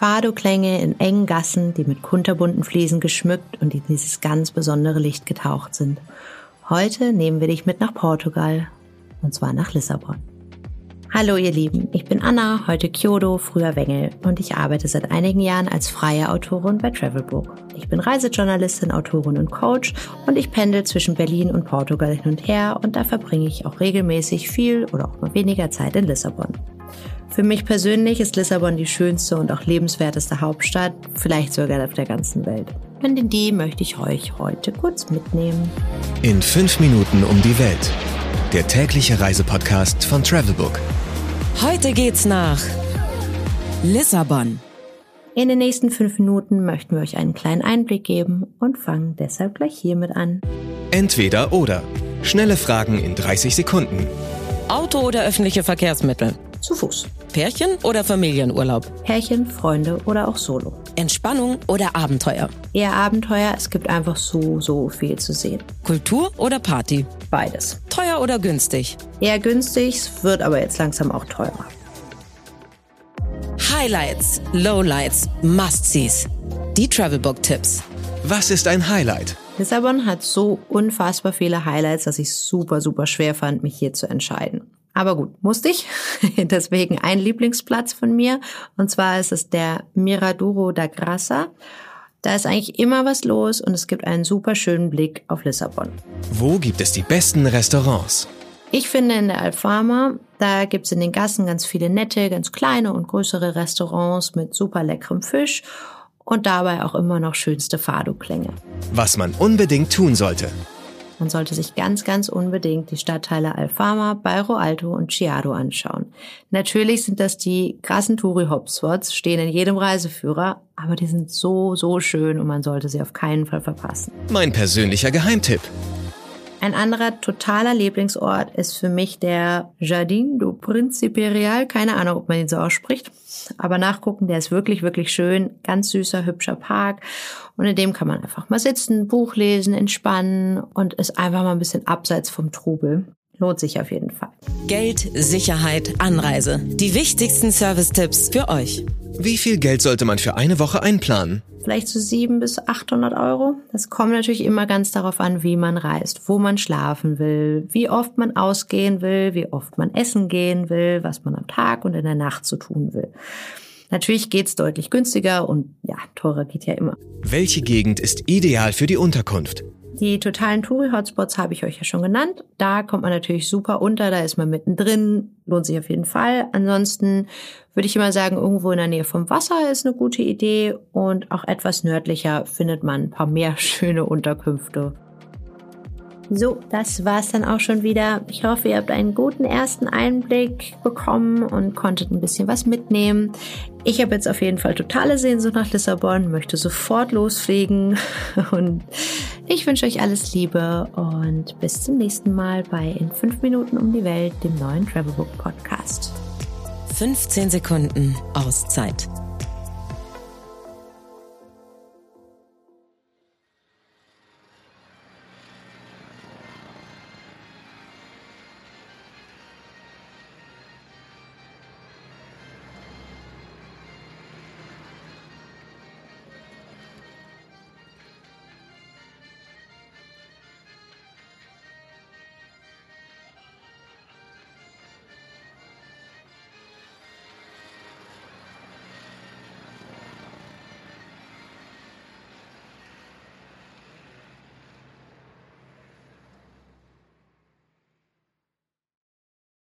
Fado-Klänge in engen Gassen, die mit kunterbunten Fliesen geschmückt und in dieses ganz besondere Licht getaucht sind. Heute nehmen wir dich mit nach Portugal, und zwar nach Lissabon. Hallo ihr Lieben, ich bin Anna, heute Kyoto, früher Wengel und ich arbeite seit einigen Jahren als freie Autorin bei Travelbook. Ich bin Reisejournalistin, Autorin und Coach und ich pendel zwischen Berlin und Portugal hin und her und da verbringe ich auch regelmäßig viel oder auch mal weniger Zeit in Lissabon. Für mich persönlich ist Lissabon die schönste und auch lebenswerteste Hauptstadt, vielleicht sogar auf der ganzen Welt. Und in die möchte ich euch heute kurz mitnehmen. In fünf Minuten um die Welt. Der tägliche Reisepodcast von Travelbook. Heute geht's nach Lissabon. In den nächsten fünf Minuten möchten wir euch einen kleinen Einblick geben und fangen deshalb gleich hiermit an. Entweder oder. Schnelle Fragen in 30 Sekunden. Auto oder öffentliche Verkehrsmittel? Zu Fuß. Pärchen oder Familienurlaub? Pärchen, Freunde oder auch Solo. Entspannung oder Abenteuer? Eher Abenteuer, es gibt einfach so, so viel zu sehen. Kultur oder Party? Beides. Teuer oder günstig? Eher günstig, wird aber jetzt langsam auch teurer. Highlights, Lowlights, Must-Sees. Die Travelbook-Tipps. Was ist ein Highlight? Lissabon hat so unfassbar viele Highlights, dass ich super, super schwer fand, mich hier zu entscheiden. Aber gut, musste ich. Deswegen ein Lieblingsplatz von mir. Und zwar ist es der Miraduro da Grassa. Da ist eigentlich immer was los und es gibt einen super schönen Blick auf Lissabon. Wo gibt es die besten Restaurants? Ich finde in der Alfama, da gibt's in den Gassen ganz viele nette, ganz kleine und größere Restaurants mit super leckerem Fisch und dabei auch immer noch schönste Fado-Klänge. Was man unbedingt tun sollte. Man sollte sich ganz, ganz unbedingt die Stadtteile Alfama, Bairro Alto und Chiado anschauen. Natürlich sind das die krassen Touri-Hotspots, stehen in jedem Reiseführer, aber die sind so, so schön und man sollte sie auf keinen Fall verpassen. Mein persönlicher Geheimtipp. Ein anderer totaler Lieblingsort ist für mich der Jardin du Príncipe Real. Keine Ahnung, ob man ihn so ausspricht. Aber nachgucken, der ist wirklich, wirklich schön. Ganz süßer, hübscher Park. Und in dem kann man einfach mal sitzen, Buch lesen, entspannen und ist einfach mal ein bisschen abseits vom Trubel. Lohnt sich auf jeden Fall. Geld, Sicherheit, Anreise. Die wichtigsten Service-Tipps für euch. Wie viel Geld sollte man für eine Woche einplanen? Vielleicht so sieben bis 800 Euro. Das kommt natürlich immer ganz darauf an, wie man reist, wo man schlafen will, wie oft man ausgehen will, wie oft man essen gehen will, was man am Tag und in der Nacht zu so tun will. Natürlich geht's deutlich günstiger und ja, teurer geht ja immer. Welche Gegend ist ideal für die Unterkunft? Die totalen Touri-Hotspots habe ich euch ja schon genannt. Da kommt man natürlich super unter, da ist man mittendrin, lohnt sich auf jeden Fall. Ansonsten würde ich immer sagen, irgendwo in der Nähe vom Wasser ist eine gute Idee und auch etwas nördlicher findet man ein paar mehr schöne Unterkünfte. So, das war's dann auch schon wieder. Ich hoffe, ihr habt einen guten ersten Einblick bekommen und konntet ein bisschen was mitnehmen. Ich habe jetzt auf jeden Fall totale Sehnsucht nach Lissabon, möchte sofort losfliegen und ich wünsche euch alles Liebe und bis zum nächsten Mal bei In 5 Minuten um die Welt, dem neuen Travelbook Podcast. 15 Sekunden Auszeit